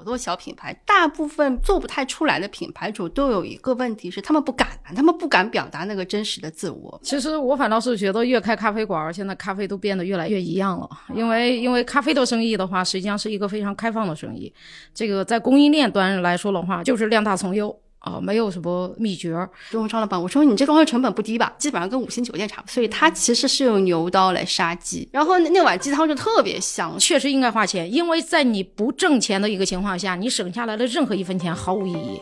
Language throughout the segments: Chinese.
好多小品牌，大部分做不太出来的品牌主都有一个问题是，他们不敢，他们不敢表达那个真实的自我。其实我反倒是觉得，越开咖啡馆，现在咖啡都变得越来越一样了。因为因为咖啡的生意的话，实际上是一个非常开放的生意。这个在供应链端来说的话，就是量大从优。啊，没有什么秘诀。跟我张老板，我说你这装修成本不低吧？基本上跟五星酒店差不多。所以它其实是用牛刀来杀鸡，然后那碗鸡汤就特别香。确实应该花钱，因为在你不挣钱的一个情况下，你省下来的任何一分钱毫无意义。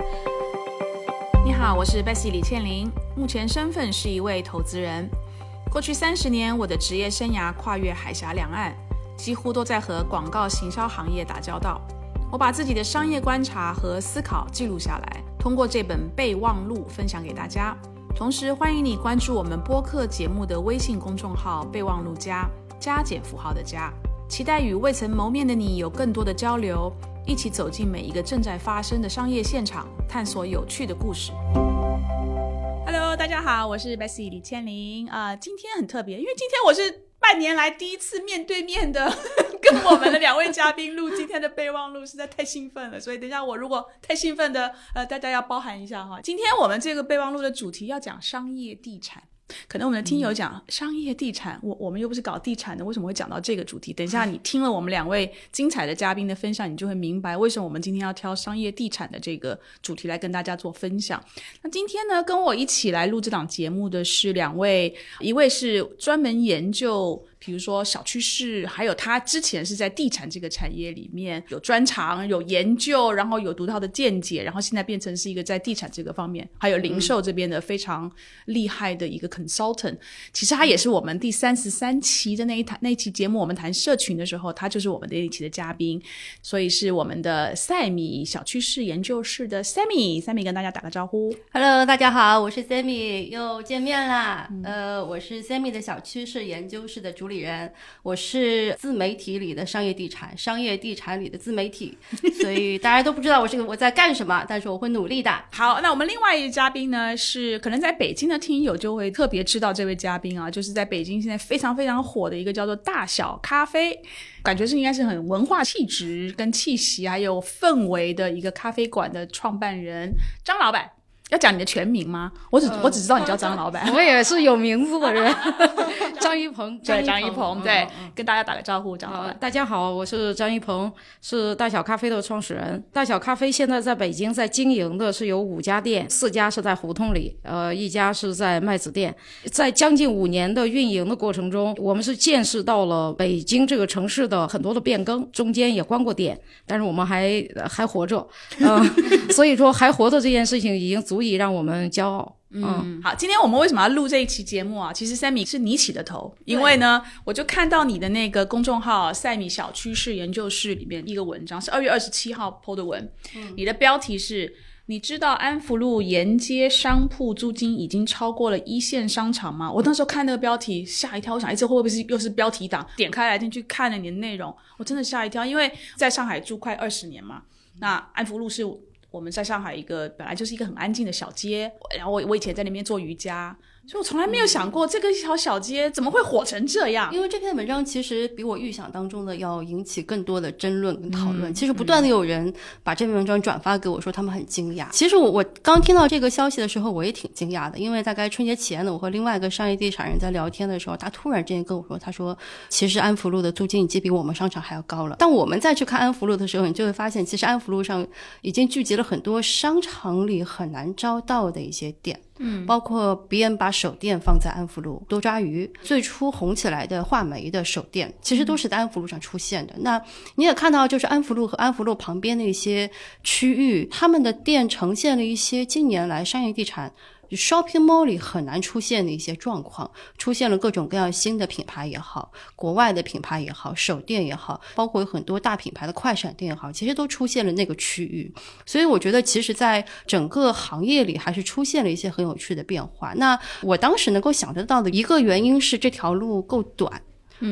你好，我是 Bessy 李倩玲，目前身份是一位投资人。过去三十年，我的职业生涯跨越海峡两岸，几乎都在和广告行销行业打交道。我把自己的商业观察和思考记录下来。通过这本备忘录分享给大家，同时欢迎你关注我们播客节目的微信公众号“备忘录加加减符号的加”，期待与未曾谋面的你有更多的交流，一起走进每一个正在发生的商业现场，探索有趣的故事。Hello，大家好，我是 Bessy 李千玲啊，今天很特别，因为今天我是。半年来第一次面对面的 跟我们的两位嘉宾录今天的备忘录，实在太兴奋了。所以等一下我如果太兴奋的，呃，大家要包涵一下哈。今天我们这个备忘录的主题要讲商业地产。可能我们的听友讲商业地产，我我们又不是搞地产的，为什么会讲到这个主题？等一下 你听了我们两位精彩的嘉宾的分享，你就会明白为什么我们今天要挑商业地产的这个主题来跟大家做分享。那今天呢，跟我一起来录这档节目的是两位，一位是专门研究。比如说小趋势，还有他之前是在地产这个产业里面有专长、有研究，然后有独到的见解，然后现在变成是一个在地产这个方面，还有零售这边的非常厉害的一个 consultant。其实他也是我们第三十三期的那一谈那一期节目，我们谈社群的时候，他就是我们那一期的嘉宾，所以是我们的赛米小趋势研究室的 Sammy，Sammy 跟大家打个招呼。Hello，大家好，我是 Sammy，又见面啦。呃，我是 Sammy 的小趋势研究室的主。理人，我是自媒体里的商业地产，商业地产里的自媒体，所以大家都不知道我这个我在干什么，但是我会努力的。好，那我们另外一位嘉宾呢，是可能在北京的听友就会特别知道这位嘉宾啊，就是在北京现在非常非常火的一个叫做大小咖啡，感觉是应该是很文化气质跟气息还有氛围的一个咖啡馆的创办人张老板。要讲你的全名吗？我只我只知道你叫张老板。我也是有名字的人，张一鹏。对，张一鹏，对，跟大家打个招呼，张老板。大家好，我是张一鹏，是大小咖啡的创始人。大小咖啡现在在北京在经营的是有五家店，四家是在胡同里，呃，一家是在麦子店。在将近五年的运营的过程中，我们是见识到了北京这个城市的很多的变更，中间也关过店，但是我们还还活着，嗯，所以说还活着这件事情已经足。足以让我们骄傲。嗯，好，今天我们为什么要录这一期节目啊？其实赛米是你起的头，因为呢，我就看到你的那个公众号“赛米小趋势研究室”里面一个文章，是二月二十七号 PO 的文。嗯，你的标题是：你知道安福路沿街商铺租金已经超过了一线商场吗？我那时候看那个标题吓一跳，我想，哎，这会不会是又是标题党？点开来进去看了你的内容，我真的吓一跳，因为在上海住快二十年嘛，那安福路是。我们在上海一个本来就是一个很安静的小街，然后我我以前在那边做瑜伽。所以我从来没有想过这个一条小街怎么会火成这样。因为这篇文章其实比我预想当中的要引起更多的争论跟讨论。其实不断的有人把这篇文章转发给我，说他们很惊讶。其实我我刚听到这个消息的时候，我也挺惊讶的。因为大概春节前呢，我和另外一个商业地产人在聊天的时候，他突然之间跟我说，他说其实安福路的租金已经比我们商场还要高了。但我们再去看安福路的时候，你就会发现，其实安福路上已经聚集了很多商场里很难招到的一些店。嗯，包括别人把手电放在安福路，多抓鱼最初红起来的画眉的手电，其实都是在安福路上出现的。那你也看到，就是安福路和安福路旁边的一些区域，他们的店呈现了一些近年来商业地产。就 shopping mall 里很难出现的一些状况，出现了各种各样新的品牌也好，国外的品牌也好，手店也好，包括有很多大品牌的快闪店也好，其实都出现了那个区域。所以我觉得，其实在整个行业里还是出现了一些很有趣的变化。那我当时能够想得到的一个原因是这条路够短。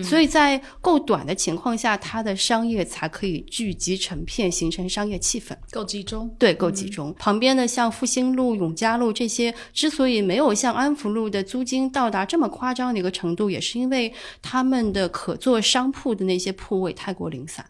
所以在够短的情况下，它的商业才可以聚集成片，形成商业气氛，够集中。对，够集中。旁边的像复兴路、永嘉路这些，之所以没有像安福路的租金到达这么夸张的一个程度，也是因为他们的可做商铺的那些铺位太过零散。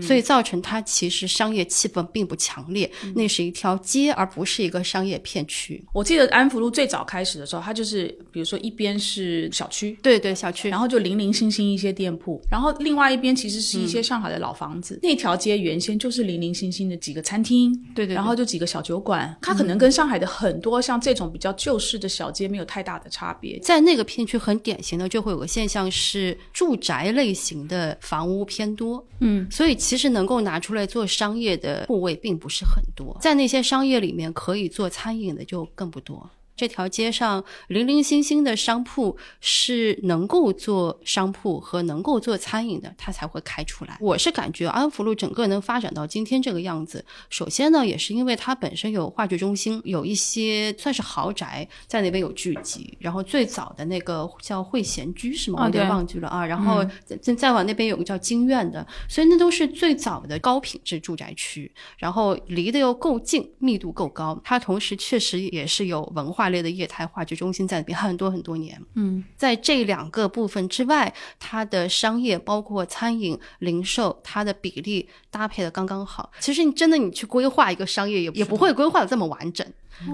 所以造成它其实商业气氛并不强烈。那是一条街，而不是一个商业片区。我记得安福路最早开始的时候，它就是比如说一边是小区，对对，小区，然后就零零星星一些店铺，然后另外一边其实是一些上海的老房子。那条街原先就是零零星星的几个餐厅，对对，然后就几个小酒馆，它可能跟上海的很多像这种比较旧式的小街没有太大的差别。在那个片区很典型的就会有个现象是住宅类型的房屋偏多，嗯，所以其实能够拿出来做商业的部位并不是很多，在那些商业里面可以做餐饮的就更不多。这条街上零零星星的商铺是能够做商铺和能够做餐饮的，它才会开出来。我是感觉安福路整个能发展到今天这个样子，首先呢，也是因为它本身有话剧中心，有一些算是豪宅在那边有聚集。然后最早的那个叫汇贤居是吗？我有点忘记了啊。然后再再往那边有个叫金苑的，所以那都是最早的高品质住宅区。然后离得又够近，密度够高，它同时确实也是有文化。类的业态话剧中心在里边很多很多年，嗯，在这两个部分之外，它的商业包括餐饮、零售，它的比例搭配的刚刚好。其实你真的你去规划一个商业，也也不会规划的这么完整。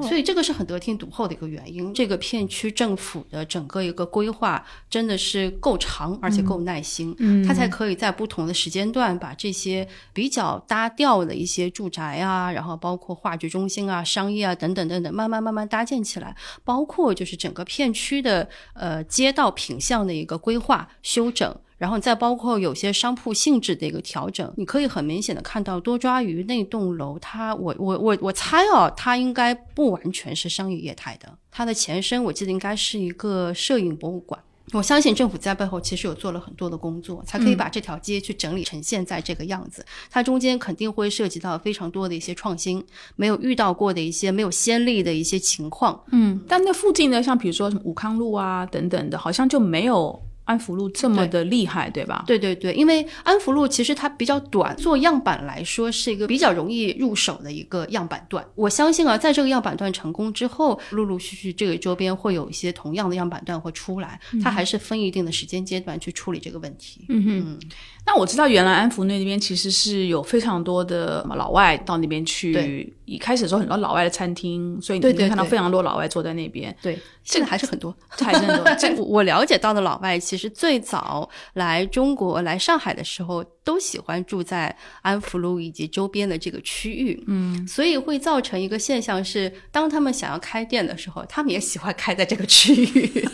所以这个是很得天独厚的一个原因。这个片区政府的整个一个规划真的是够长，而且够耐心，嗯，它才可以在不同的时间段把这些比较搭调的一些住宅啊，然后包括话剧中心啊、商业啊等等等等，慢慢慢慢搭建起来。包括就是整个片区的呃街道品相的一个规划修整。然后再包括有些商铺性质的一个调整，你可以很明显的看到多抓鱼那栋楼，它我我我我猜哦，它应该不完全是商业业态的，它的前身我记得应该是一个摄影博物馆。我相信政府在背后其实有做了很多的工作，才可以把这条街去整理成现在这个样子。它中间肯定会涉及到非常多的一些创新，没有遇到过的一些没有先例的一些情况。嗯，但那附近呢像比如说什么武康路啊等等的，好像就没有。安福路这么的厉害，对吧？对对对，因为安福路其实它比较短，做样板来说是一个比较容易入手的一个样板段。我相信啊，在这个样板段成功之后，陆陆续续这个周边会有一些同样的样板段会出来。它还是分一定的时间阶段去处理这个问题。嗯哼。那我知道，原来安福那边其实是有非常多的老外到那边去。一开始的时候，很多老外的餐厅，所以你可以看到非常多老外坐在那边。对，现在还是很多，还是很多。这我了解到的老外，其实最早来中国、来上海的时候。都喜欢住在安福路以及周边的这个区域，嗯，所以会造成一个现象是，当他们想要开店的时候，他们也喜欢开在这个区域。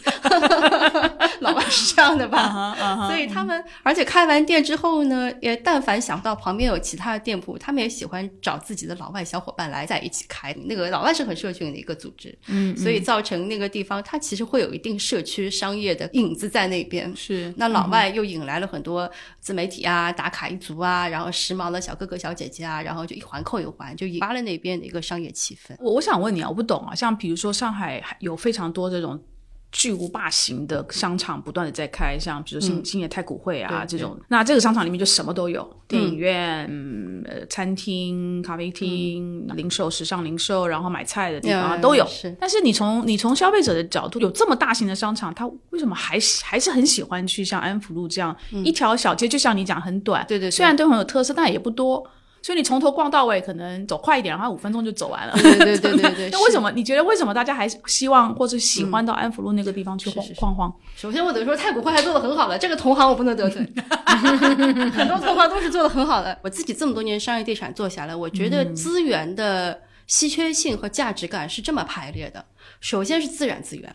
老外是这样的吧？所以他们，而且开完店之后呢，也但凡想到旁边有其他的店铺，他们也喜欢找自己的老外小伙伴来在一起开。那个老外是很社群的一个组织，嗯，所以造成那个地方它其实会有一定社区商业的影子在那边。是，那老外又引来了很多自媒体啊。打卡一族啊，然后时髦的小哥哥小姐姐啊，然后就一环扣一环，就引发了那边的一个商业气氛。我我想问你啊，我不懂啊，像比如说上海有非常多这种。巨无霸型的商场不断的在开，像比如新新野太古汇啊这种，那这个商场里面就什么都有，电影院、呃餐厅、咖啡厅、零售、时尚零售，然后买菜的地方都有。但是你从你从消费者的角度，有这么大型的商场，他为什么还还是很喜欢去像安福路这样一条小街？就像你讲很短，对对，虽然都很有特色，但也不多。所以你从头逛到尾，可能走快一点，然后五分钟就走完了。对对对对对。那为什么？你觉得为什么大家还希望或者喜欢到安福路那个地方去晃晃晃？首先，我得说太古汇还做的很好了，这个同行我不能得罪。很多同行都是做的很好的。我自己这么多年商业地产做下来，我觉得资源的稀缺性和价值感是这么排列的：首先是自然资源，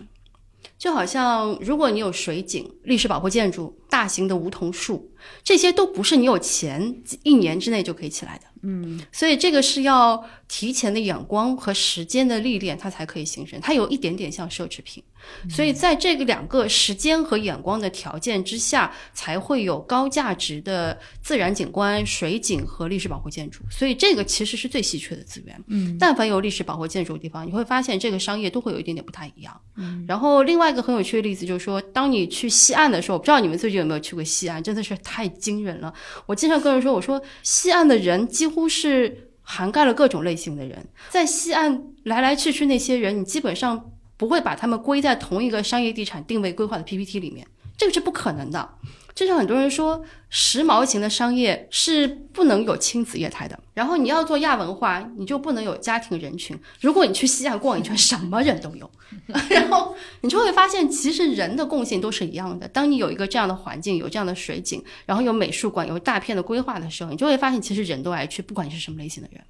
就好像如果你有水景、历史保护建筑、大型的梧桐树。这些都不是你有钱一年之内就可以起来的，嗯，所以这个是要提前的眼光和时间的历练，它才可以形成。它有一点点像奢侈品，所以在这个两个时间和眼光的条件之下，才会有高价值的自然景观、水景和历史保护建筑。所以这个其实是最稀缺的资源。嗯，但凡有历史保护建筑的地方，你会发现这个商业都会有一点点不太一样。嗯，然后另外一个很有趣的例子就是说，当你去西岸的时候，我不知道你们最近有没有去过西岸，真的是。太惊人了！我经常跟人说，我说西岸的人几乎是涵盖了各种类型的人，在西岸来来去去那些人，你基本上不会把他们归在同一个商业地产定位规划的 PPT 里面，这个是不可能的。就像很多人说，时髦型的商业是不能有亲子业态的。然后你要做亚文化，你就不能有家庭人群。如果你去西亚逛一圈，什么人都有。然后你就会发现，其实人的共性都是一样的。当你有一个这样的环境，有这样的水景，然后有美术馆，有大片的规划的时候，你就会发现，其实人都爱去，不管你是什么类型的人。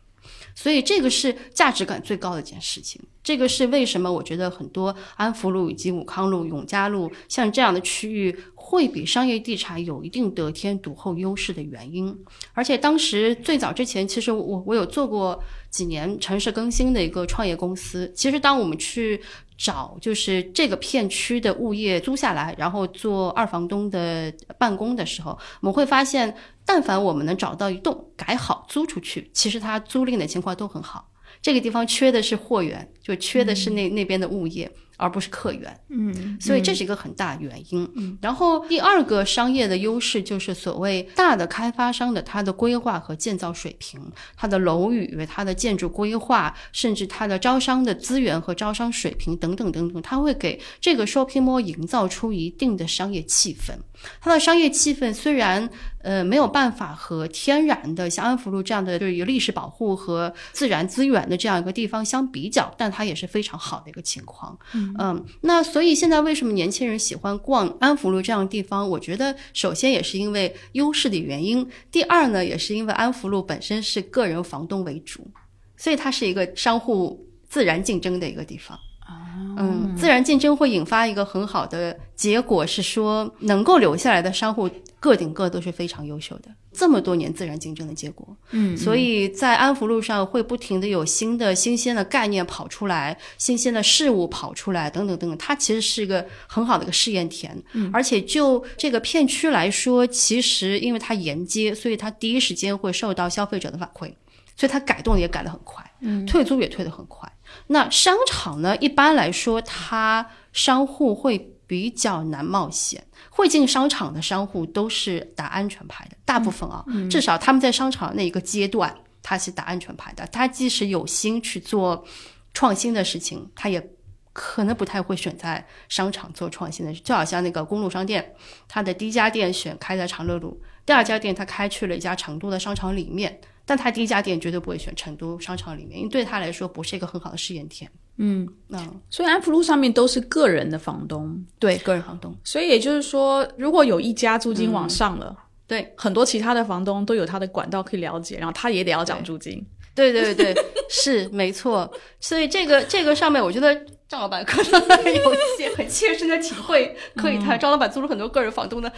所以这个是价值感最高的一件事情。这个是为什么我觉得很多安福路以及武康路、永嘉路像这样的区域会比商业地产有一定得天独厚优势的原因。而且当时最早之前，其实我我有做过几年城市更新的一个创业公司。其实当我们去找就是这个片区的物业租下来，然后做二房东的办公的时候，我们会发现，但凡我们能找到一栋改好租出去，其实它租赁的情况都很好。这个地方缺的是货源，就缺的是那那边的物业。而不是客源，嗯，所以这是一个很大原因。然后第二个商业的优势就是所谓大的开发商的它的规划和建造水平，它的楼宇、它的建筑规划，甚至它的招商的资源和招商水平等等等等，它会给这个 shopping mall 营造出一定的商业气氛。它的商业气氛虽然呃没有办法和天然的像安福路这样的就是有历史保护和自然资源的这样一个地方相比较，但它也是非常好的一个情况。嗯，那所以现在为什么年轻人喜欢逛安福路这样的地方？我觉得首先也是因为优势的原因，第二呢也是因为安福路本身是个人房东为主，所以它是一个商户自然竞争的一个地方。嗯，自然竞争会引发一个很好的结果，是说能够留下来的商户个顶个都是非常优秀的。这么多年自然竞争的结果，嗯，所以在安福路上会不停的有新的新鲜的概念跑出来，新鲜的事物跑出来，等等等等。它其实是一个很好的一个试验田，嗯，而且就这个片区来说，其实因为它沿街，所以它第一时间会受到消费者的反馈，所以它改动也改得很快，嗯，退租也退得很快。那商场呢？一般来说，它商户会比较难冒险。会进商场的商户都是打安全牌的，大部分啊，至少他们在商场那一个阶段，他是打安全牌的。他即使有心去做创新的事情，他也可能不太会选在商场做创新的。就好像那个公路商店，他的第一家店选开在长乐路，第二家店他开去了一家成都的商场里面。但他第一家店绝对不会选成都商场里面，因为对他来说不是一个很好的试验田。嗯，那所以安福路上面都是个人的房东，对个人房东。所以也就是说，如果有一家租金往上了，对很多其他的房东都有他的管道可以了解，然后他也得要涨租金。对对对，是没错。所以这个这个上面，我觉得。张老板可能有一些很切身的体会可以谈。张老板租了很多个人房东的。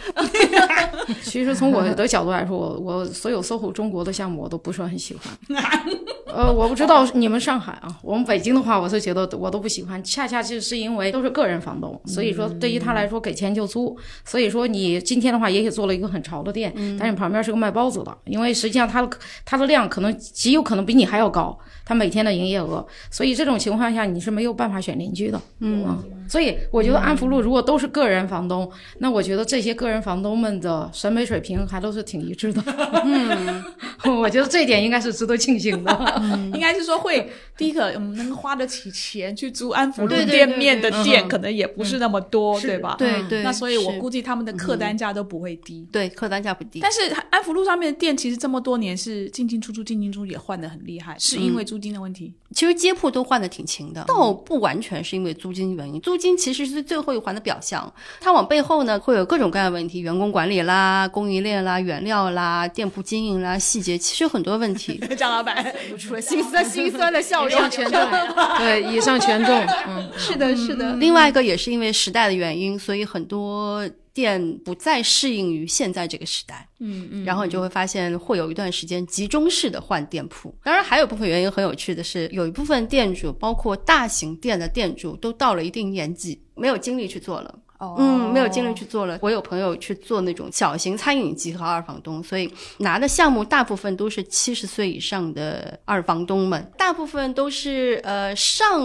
其实从我的角度来说，我我所有 SOHO 中国的项目我都不是很喜欢。呃，我不知道你们上海啊，我们北京的话，我是觉得我都不喜欢。恰恰就是因为都是个人房东，所以说对于他来说给钱就租。所以说你今天的话也许做了一个很潮的店，但是旁边是个卖包子的，因为实际上他的他的量可能极有可能比你还要高，他每天的营业额。所以这种情况下你是没有办法选。邻居的，嗯，所以我觉得安福路如果都是个人房东，那我觉得这些个人房东们的审美水平还都是挺一致的，嗯，我觉得这一点应该是值得庆幸的，应该是说会第一个，我们，能花得起钱去租安福路店面的店，可能也不是那么多，对吧？对对，那所以我估计他们的客单价都不会低，对，客单价不低。但是安福路上面的店其实这么多年是进进出出，进进出出也换的很厉害，是因为租金的问题。其实街铺都换的挺勤的，倒不完全。是因为租金原因，租金其实是最后一环的表象，它往背后呢会有各种各样的问题，员工管理啦、供应链啦、原料啦、店铺经营啦、细节，其实很多问题。张老板 露出了心酸心酸的笑容。以上全中，对，以上全中。嗯，是的，是的。另外一个也是因为时代的原因，所以很多。店不再适应于现在这个时代，嗯嗯，然后你就会发现会有一段时间集中式的换店铺。当然，还有部分原因很有趣的是，有一部分店主，包括大型店的店主，都到了一定年纪，没有精力去做了。哦，嗯，没有精力去做了。我有朋友去做那种小型餐饮集合二房东，所以拿的项目大部分都是七十岁以上的二房东们，大部分都是呃上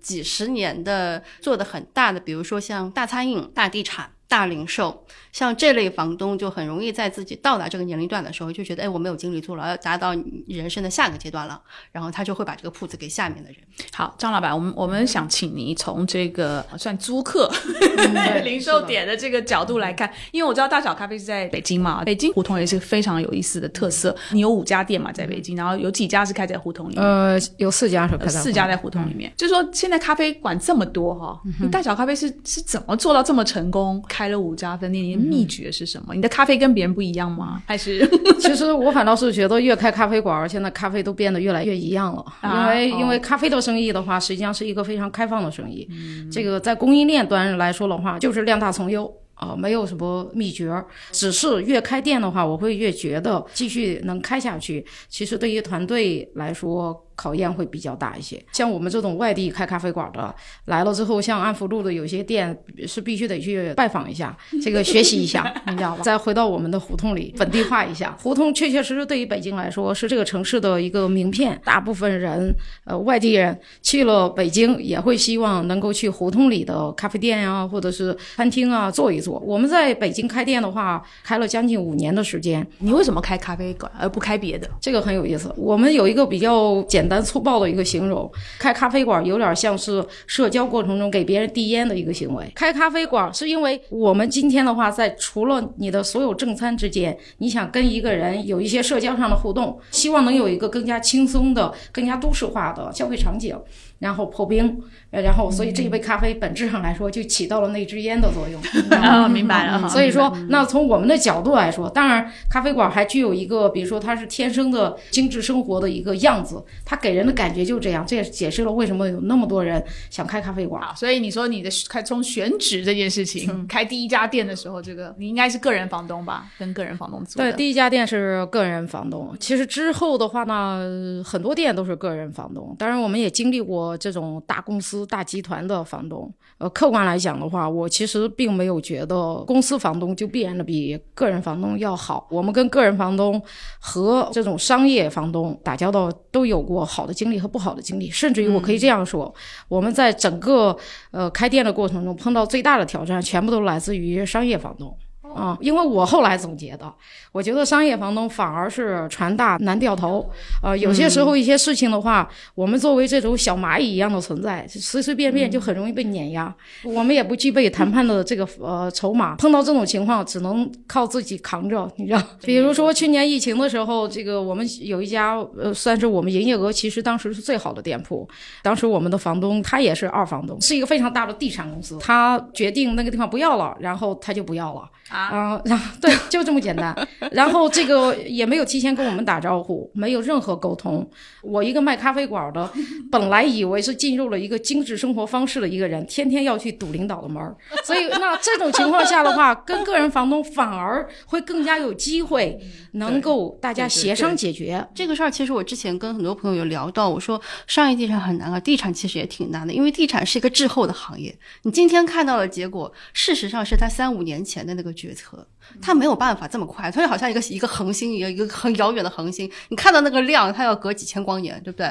几十年的做的很大的，比如说像大餐饮、大地产。大零售，像这类房东就很容易在自己到达这个年龄段的时候，就觉得哎，我没有精力做了，要达到人生的下个阶段了，然后他就会把这个铺子给下面的人。好，张老板，我们我们想请你从这个算租客、零售点的这个角度来看，因为我知道大小咖啡是在北京嘛，北京胡同也是非常有意思的特色。你有五家店嘛，在北京，然后有几家是开在胡同里面？呃，有四家是开在四家在胡同里面。就是说，现在咖啡馆这么多哈，你大小咖啡是是怎么做到这么成功，开了五家分店？你的秘诀是什么？你的咖啡跟别人不一样吗？还是？其实我反倒是觉得，越开咖啡馆，现在咖啡都变得越来越一样了。因为因为咖啡的生意的话，实际上是一个非常开放的生意。这个在供应链端来说的话，就是量大从优啊，没有什么秘诀。只是越开店的话，我会越觉得继续能开下去。其实对于团队来说，考验会比较大一些。像我们这种外地开咖啡馆的，来了之后，像安福路的有些店是必须得去拜访一下，这个学习一下，你知道吧？再回到我们的胡同里本地化一下。胡同确确实实对于北京来说是这个城市的一个名片。大部分人，呃，外地人去了北京也会希望能够去胡同里的咖啡店呀，或者是餐厅啊坐一坐。我们在北京开店的话，开了将近五年的时间。你为什么开咖啡馆而不开别的？这个很有意思。我们有一个比较简。单粗暴的一个形容，开咖啡馆有点像是社交过程中给别人递烟的一个行为。开咖啡馆是因为我们今天的话，在除了你的所有正餐之间，你想跟一个人有一些社交上的互动，希望能有一个更加轻松的、更加都市化的消费场景。然后破冰，然后所以这一杯咖啡本质上来说就起到了那支烟的作用。啊，明白了。所以说，那从我们的角度来说，当然咖啡馆还具有一个，比如说它是天生的精致生活的一个样子，它给人的感觉就这样。这也解释了为什么有那么多人想开咖啡馆。所以你说你的开从选址这件事情，开第一家店的时候，这个你应该是个人房东吧？跟个人房东租。对，第一家店是个人房东。其实之后的话呢，很多店都是个人房东。当然，我们也经历过。这种大公司、大集团的房东，呃，客观来讲的话，我其实并没有觉得公司房东就必然的比个人房东要好。我们跟个人房东和这种商业房东打交道，都有过好的经历和不好的经历。甚至于，我可以这样说，我们在整个呃开店的过程中碰到最大的挑战，全部都来自于商业房东。啊，因为我后来总结的，我觉得商业房东反而是船大难掉头。呃，有些时候一些事情的话，我们作为这种小蚂蚁一样的存在，随随便便就很容易被碾压。我们也不具备谈判的这个呃筹码，碰到这种情况只能靠自己扛着，你知道。比如说去年疫情的时候，这个我们有一家呃算是我们营业额其实当时是最好的店铺，当时我们的房东他也是二房东，是一个非常大的地产公司，他决定那个地方不要了，然后他就不要了。啊，然后对，就这么简单。然后这个也没有提前跟我们打招呼，没有任何沟通。我一个卖咖啡馆的，本来以为是进入了一个精致生活方式的一个人，天天要去堵领导的门儿。所以那这种情况下的话，跟个人房东反而会更加有机会能够大家协商解决这个事儿。其实我之前跟很多朋友有聊到，我说商业地产很难啊，地产其实也挺难的，因为地产是一个滞后的行业。你今天看到的结果，事实上是他三五年前的那个。决策，它没有办法这么快，它就好像一个一个恒星一样，一个很遥远的恒星。你看到那个量，它要隔几千光年，对不对？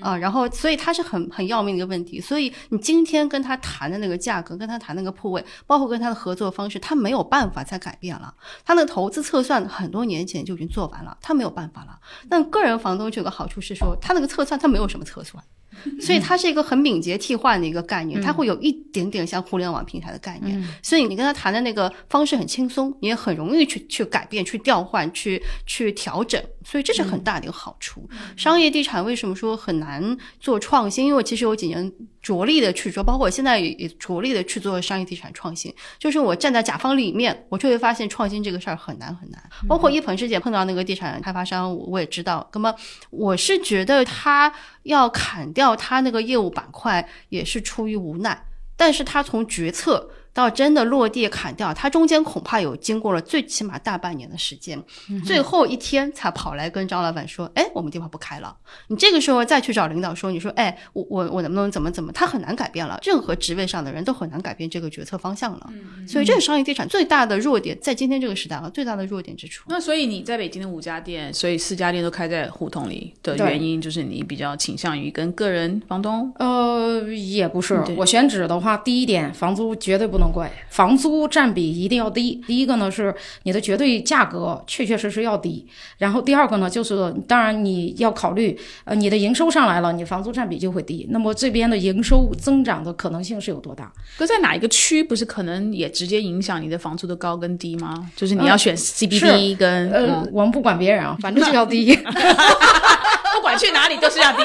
啊，然后所以它是很很要命的一个问题。所以你今天跟他谈的那个价格，跟他谈那个铺位，包括跟他的合作方式，他没有办法再改变了。他那个投资测算很多年前就已经做完了，他没有办法了。但个人房东就有个好处是说，他那个测算他没有什么测算。所以它是一个很敏捷替换的一个概念，它会有一点点像互联网平台的概念。所以你跟他谈的那个方式很轻松，你也很容易去去改变、去调换、去去调整。所以这是很大的一个好处。商业地产为什么说很难做创新？因为其实有几年着力的去做，包括我现在也着力的去做商业地产创新。就是我站在甲方里面，我就会发现创新这个事儿很难很难。包括一鹏之前碰到那个地产开发商，我也知道。那么我是觉得他要砍掉他那个业务板块，也是出于无奈。但是他从决策。到真的落地砍掉，它中间恐怕有经过了最起码大半年的时间，最后一天才跑来跟张老板说：“哎，我们地方不开了。”你这个时候再去找领导说：“你说，哎，我我我能不能怎么怎么？”他很难改变了，任何职位上的人都很难改变这个决策方向了。所以，这是商业地产最大的弱点，在今天这个时代啊，最大的弱点之处。那所以你在北京的五家店，所以四家店都开在胡同里的原因，就是你比较倾向于跟个人房东？呃，也不是，我选址的话，第一点，房租绝对不能。能贵，房租占比一定要低。第一个呢是你的绝对价格确确实实要低，然后第二个呢就是当然你要考虑，呃，你的营收上来了，你房租占比就会低。那么这边的营收增长的可能性是有多大？搁在哪一个区不是可能也直接影响你的房租的高跟低吗？就是你要选 CBD 跟呃，我们不管别人啊，反正就要低。去哪里都是要低，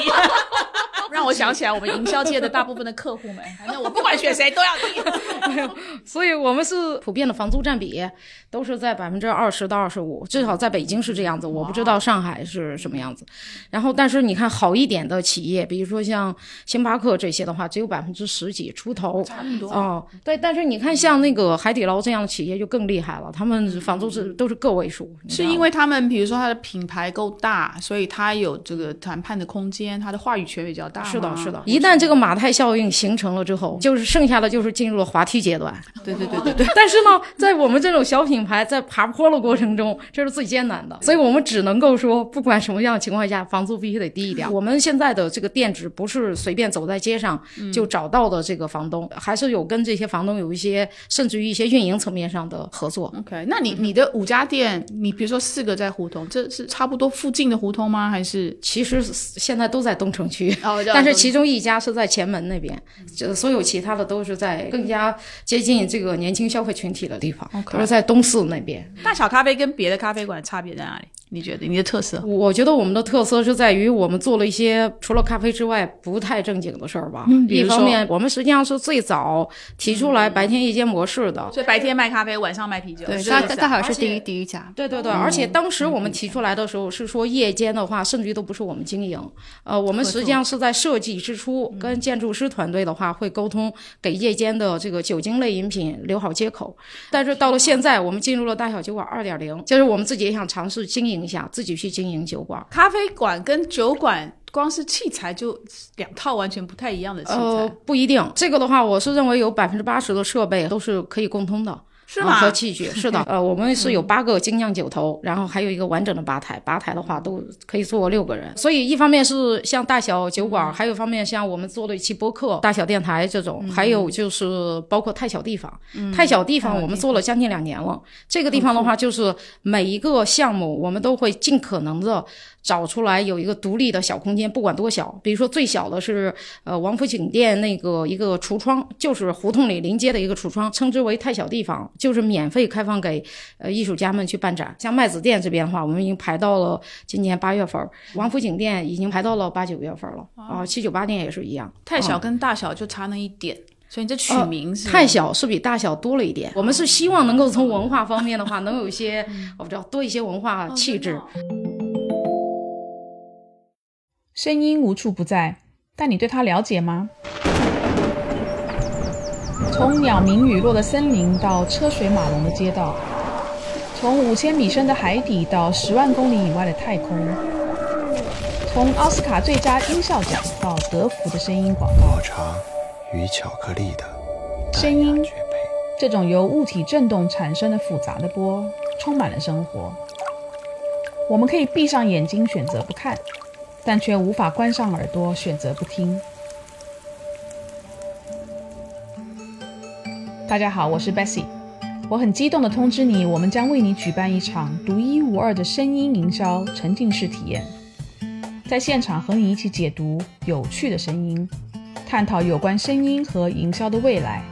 让我想起来我们营销界的大部分的客户们，反正我不管选谁都要低。所以我们是普遍的房租占比都是在百分之二十到二十五，至少在北京是这样子，我不知道上海是什么样子。然后，但是你看好一点的企业，比如说像星巴克这些的话，只有百分之十几出头。差那么多哦，对，但是你看像那个海底捞这样的企业就更厉害了，他们房租是都是个位数，是因为他们，比如说他的品牌够大，所以他有这个谈判的空间，他的话语权比较大。是的，是的，一旦这个马太效应形成了之后，就是剩下的就是进入了滑梯阶段。对对对对对。但是呢，在我们这种小品牌在爬坡的过程中，这是最艰难的，所以我们只能够说，不管什么样的情况下，房租必须得低一点。我们现在的这个店址不是随便走在街上就找到的这个房东，还是有跟这些房东有一些，甚至于一些运营层面上的合作。OK，那你你的五家店，你比如说四个在胡同，这是差不多附近的胡同吗？还是？其实现在都在东城区，哦但是其中一家是在前门那边，就所有其他的都是在更加接近这个年轻消费群体的地方都是在东四那边。大小咖啡跟别的咖啡馆差别在哪里？你觉得你的特色？我觉得我们的特色是在于我们做了一些除了咖啡之外不太正经的事儿吧。一嗯一方面，我们实际上是最早提出来白天夜间模式的。所以白天卖咖啡，晚上卖啤酒。对，大大海而且是第一第一家。对对对，而且当时我们提出来的时候是说夜间的话，甚至于都不是我们经营，呃，我们实际上是在设计之初跟建筑师团队的话会沟通，给夜间的这个酒精类饮品留好接口。但是到了现在，我们进入了大小酒馆二点零，就是我们自己也想尝试经营一下，自己去经营酒馆。咖啡馆跟酒馆光是器材就两套完全不太一样的器材。呃，不一定。这个的话，我是认为有百分之八十的设备都是可以共通的。是吗啊和器具 是的，呃，我们是有八个精酿酒头，然后还有一个完整的吧台，吧台的话都可以坐六个人。所以一方面是像大小酒馆，还有一方面像我们做了一期播客、大小电台这种，还有就是包括太小地方。太小地方我们做了将近两年了。这个地方的话，就是每一个项目我们都会尽可能的找出来有一个独立的小空间，不管多小。比如说最小的是呃王府井店那个一个橱窗，就是胡同里临街的一个橱窗，称之为太小地方，就是免费开放给呃艺术家们去办展。像麦子店这边的话，我们已经排到了今年八月份，王府井店已经排到了八九月份了啊，七九八店也是一样。太小跟大小就差那一点，所以你这取名是、呃太小是比大小多了一点。我们是希望能够从文化方面的话，能有一些我不知道多一些文化气质。声音无处不在，但你对它了解吗？从鸟鸣雨落的森林到车水马龙的街道，从五千米深的海底到十万公里以外的太空，从奥斯卡最佳音效奖到德芙的声音广告抹，茶与巧克力的声音绝配。这种由物体振动产生的复杂的波，充满了生活。我们可以闭上眼睛选择不看，但却无法关上耳朵选择不听。大家好，我是 Bessie，我很激动的通知你，我们将为你举办一场独一无二的声音营销沉浸式体验，在现场和你一起解读有趣的声音，探讨有关声音和营销的未来。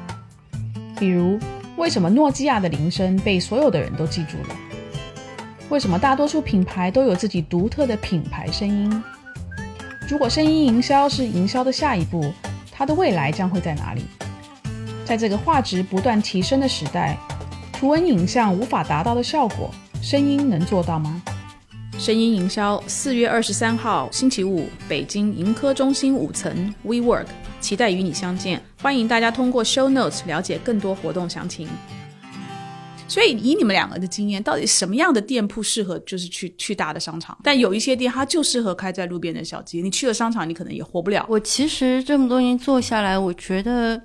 比如，为什么诺基亚的铃声被所有的人都记住了？为什么大多数品牌都有自己独特的品牌声音？如果声音营销是营销的下一步，它的未来将会在哪里？在这个画质不断提升的时代，图文影像无法达到的效果，声音能做到吗？声音营销四月二十三号星期五，北京盈科中心五层 WeWork，期待与你相见。欢迎大家通过 Show Notes 了解更多活动详情。所以，以你们两个的经验，到底什么样的店铺适合就是去去大的商场？但有一些店它就适合开在路边的小街，你去了商场，你可能也活不了。我其实这么多年做下来，我觉得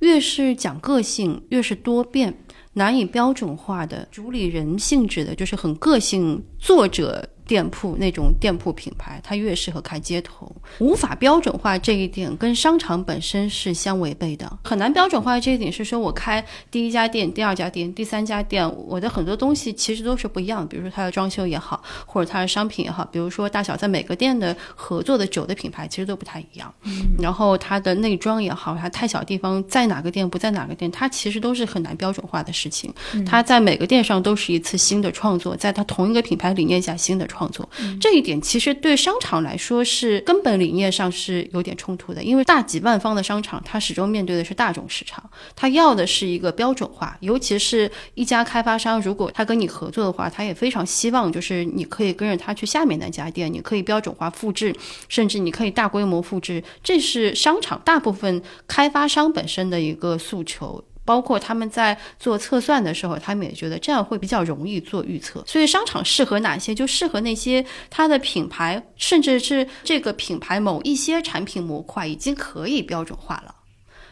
越是讲个性，越是多变、难以标准化的主理人性质的，就是很个性作者店铺那种店铺品牌，它越适合开街头。无法标准化这一点跟商场本身是相违背的，很难标准化这一点是说我开第一家店、第二家店、第三家店，我的很多东西其实都是不一样的。比如说它的装修也好，或者它的商品也好，比如说大小在每个店的合作的酒的品牌其实都不太一样。然后它的内装也好，它太小地方在哪个店不在哪个店，它其实都是很难标准化的事情。它在每个店上都是一次新的创作，在它同一个品牌理念下新的创作。这一点其实对商场来说是根本理念上是有点冲突的，因为大几万方的商场，它始终面对的是大众市场，它要的是一个标准化。尤其是一家开发商，如果他跟你合作的话，他也非常希望就是你可以跟着他去下面那家店，你可以标准化复制，甚至你可以大规模复制，这是商场大部分开发商本身的一个诉求。包括他们在做测算的时候，他们也觉得这样会比较容易做预测。所以商场适合哪些，就适合那些它的品牌，甚至是这个品牌某一些产品模块已经可以标准化了，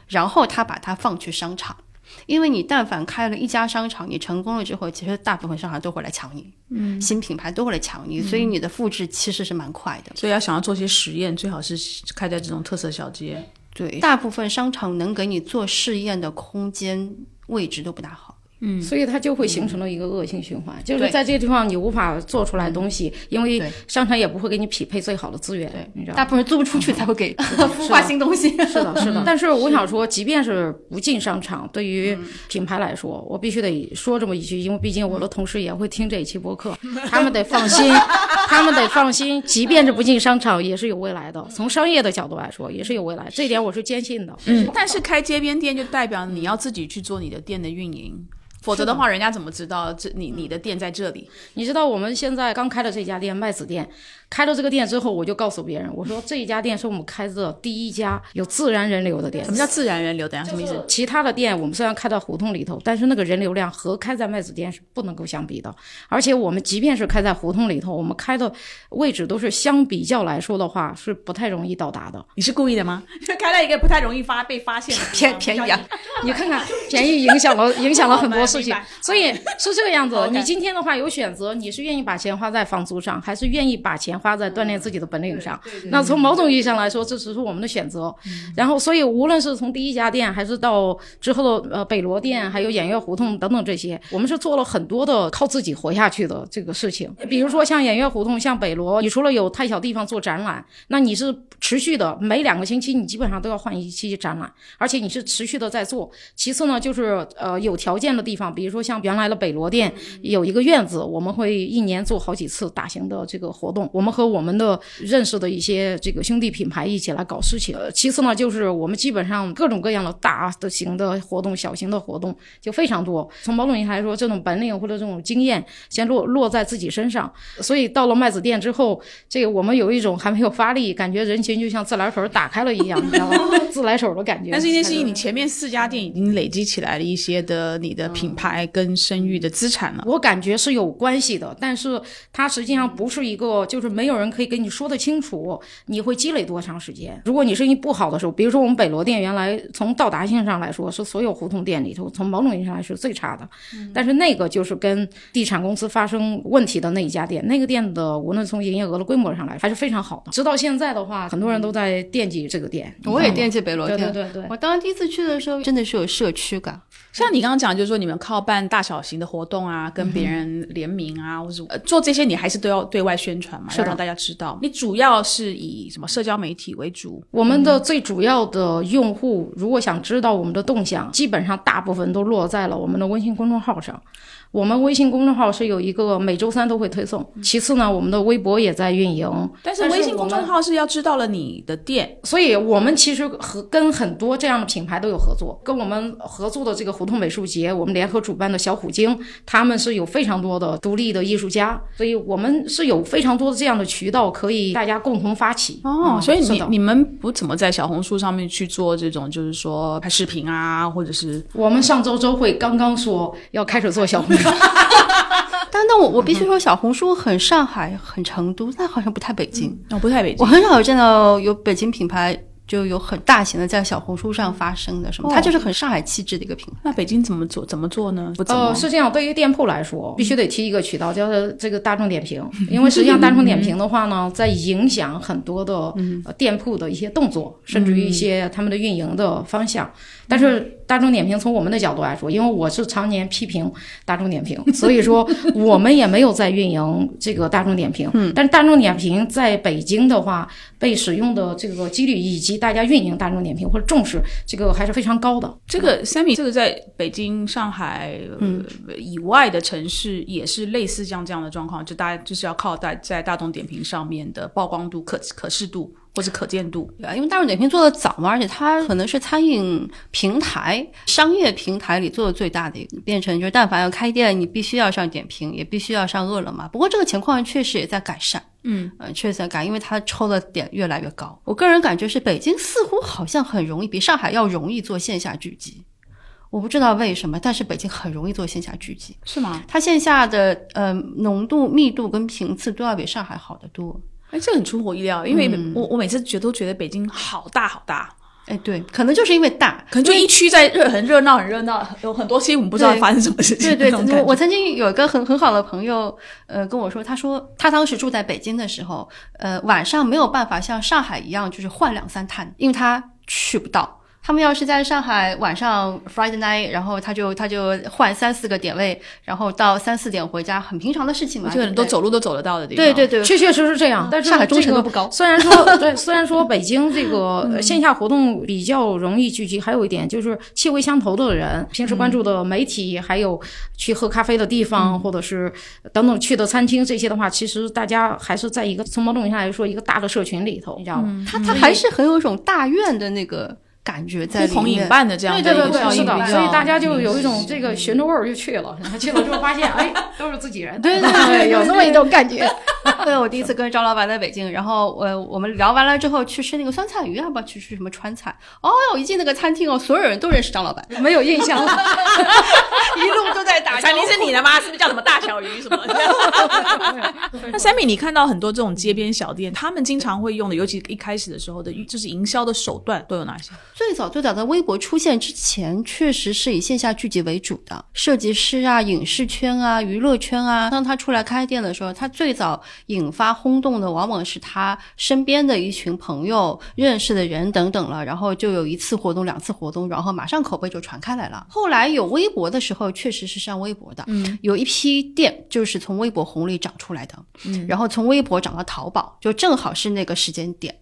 然后他把它放去商场。因为你但凡开了一家商场，你成功了之后，其实大部分商场都会来抢你，嗯，新品牌都会来抢你，所以你的复制其实是蛮快的。所以要想要做些实验，最好是开在这种特色小街。对，大部分商场能给你做试验的空间位置都不大好。嗯，所以它就会形成了一个恶性循环，就是在这个地方你无法做出来东西，因为商场也不会给你匹配最好的资源，你知道，大部分人租不出去才会给 孵化新东西。是的，是的。但是我想说，即便是不进商场，对于品牌来说，我必须得说这么一句，因为毕竟我的同事也会听这一期播客，他们得放心，他们得放心，即便是不进商场，也是有未来的。从商业的角度来说，也是有未来，这一点我是坚信的。嗯，但是开街边店就代表你要自己去做你的店的运营。否则的话，人家怎么知道这你你的店在这里？你知道我们现在刚开的这家店麦子店。开了这个店之后，我就告诉别人，我说这一家店是我们开的第一家有自然人流的店。什么叫自然人流？等下什么意思？其他的店我们虽然开到胡同里头，但是那个人流量和开在麦子店是不能够相比的。而且我们即便是开在胡同里头，我们开的位置都是相比较来说的话是不太容易到达的。你是故意的吗？开了一个不太容易发被发现的，便便宜啊！你看看，便宜影响了影响了很多事情。所以 是这个样子。你今天的话有选择，你是愿意把钱花在房租上，还是愿意把钱花在锻炼自己的本领上？那从某种意义上来说，这只是我们的选择。然后，所以无论是从第一家店，还是到之后的呃北罗店，还有演乐胡同等等这些，我们是做了很多的靠自己活下去的这个事情。比如说像演乐胡同，像北罗，你除了有太小地方做展览，那你是持续的每两个星期，你基本上都要换一期展览，而且你是持续的在做。其次呢，就是呃有条件的地方，比如说像原来的北罗店有一个院子，我们会一年做好几次大型的这个活动。我们和我们的认识的一些这个兄弟品牌一起来搞事情。其次呢，就是我们基本上各种各样的大的型的活动、小型的活动就非常多。从某种意义来说，这种本领或者这种经验先落落在自己身上。所以到了麦子店之后，这个我们有一种还没有发力，感觉人群就像自来水打开了一样，你知道吗？自来水的感觉。但是一件事情你前面四家店已经累积起来了一些的你的品牌跟声誉的资产了，我感觉是有关系的。但是它实际上不是一个，就是没有人可以跟你说得清楚你会积累多长时间。如果你生意不好的时候，比如说我们北罗店原来从到达性上来说是所有胡同店里头从某种意义上来说最差的，但是那个就是跟地产公司发生问题的那一家店，那个店的无论从营业额的规模上来还是非常好的。直到现在的话，很多人都在惦记这个店，我也惦记北罗店。对对对，我当时第一次去的时候，真的是有社区感。像你刚刚讲，就是说你们靠办大小型的活动啊，跟别人联名啊，或者做这些，你还是都要对外宣传嘛，要让大家知道。你主要是以什么社交媒体为主？我们的最主要的用户，如果想知道我们的动向，基本上大部分都落在了我们的微信公众号上。我们微信公众号是有一个每周三都会推送。其次呢，我们的微博也在运营。但是微信公众号是要知道了你的店，所以我们其实和跟很多这样的品牌都有合作。跟我们合作的这个胡同美术节，我们联合主办的小虎鲸，他们是有非常多的独立的艺术家，所以我们是有非常多的这样的渠道可以大家共同发起。哦，所以你你们不怎么在小红书上面去做这种，就是说拍视频啊，或者是我们上周周会刚刚说要开始做小红书。但但我我必须说，小红书很上海，很成都，但好像不太北京。哦，不太北京。我很少有见到有北京品牌就有很大型的在小红书上发生的什么，它就是很上海气质的一个品牌。那北京怎么做？怎么做呢？不怎么呃，是这样，对于店铺来说，必须得提一个渠道，叫做这个大众点评。因为实际上大众点评的话呢，在影响很多的呃店铺的一些动作，甚至于一些他们的运营的方向。但是大众点评从我们的角度来说，因为我是常年批评大众点评，所以说我们也没有在运营这个大众点评。嗯，但是大众点评在北京的话，被使用的这个几率以及大家运营大众点评或者重视这个还是非常高的。这个 Sammy，这个在北京、上海、呃、以外的城市也是类似像这样的状况，就大家就是要靠大在大众点评上面的曝光度、可可视度或是可见度。对啊，因为大众点评做的早嘛，而且它可能是餐饮平台、商业平台里做的最大的一个，变成就是但凡要开店，你必须要上点评，也必须要上饿了么。不过这个情况确实也在改善。嗯，嗯，确实在改，因为它抽的点越来越高。我个人感觉是北京似乎好像很容易，比上海要容易做线下聚集。我不知道为什么，但是北京很容易做线下聚集，是吗？它线下的呃浓度、密度跟频次都要比上海好得多。哎，这很出乎我意料，因为我我每次觉都觉得北京好大好大，哎，对，可能就是因为大，可能就一区在热很热闹很热闹，有很多期我们不知道发生什么事情。对对，我我曾经有一个很很好的朋友，呃，跟我说，他说他当时住在北京的时候，呃，晚上没有办法像上海一样就是换两三趟，因为他去不到。他们要是在上海晚上 Friday night，然后他就他就换三四个点位，然后到三四点回家，很平常的事情嘛。这个人都对不对走路都走得到的地方。对对对，确确实实这样，但是上海忠诚度不高 虽然说对，虽然说北京这个呃线下活动比较容易聚集，还有一点就是气味相投的人，平时关注的媒体，还有去喝咖啡的地方，或者是等等去的餐厅这些的话，其实大家还是在一个从某种意义上来说，一个大的社群里头，你知道吗？他他还是很有一种大院的那个感觉在里面。呼朋引伴的这样的对对对所以大家就有一种这个寻着味儿就去了，然 后去了之后发现，哎，都是自己人，对对对，有那么一种感觉。嗯对，我第一次跟张老板在北京，然后呃，我们聊完了之后去吃那个酸菜鱼，要不要去吃什么川菜？哦哟，一进那个餐厅哦，所有人都认识张老板，没有印象了。一路都在打招呼。肯定是你的吗？是不是叫什么大小鱼什么？那 Sammy，你看到很多这种街边小店，他们经常会用的，尤其一开始的时候的，就是营销的手段都有哪些？最早最早在微博出现之前，确实是以线下聚集为主的，设计师啊、影视圈啊、娱乐圈啊。当他出来开店的时候，他最早引发轰动的，往往是他身边的一群朋友、认识的人等等了，然后就有一次活动、两次活动，然后马上口碑就传开来了。后来有微博的时候，确实是上微博的，嗯，有一批店就是从微博红利长出来的，嗯，然后从微博涨到淘宝，就正好是那个时间点，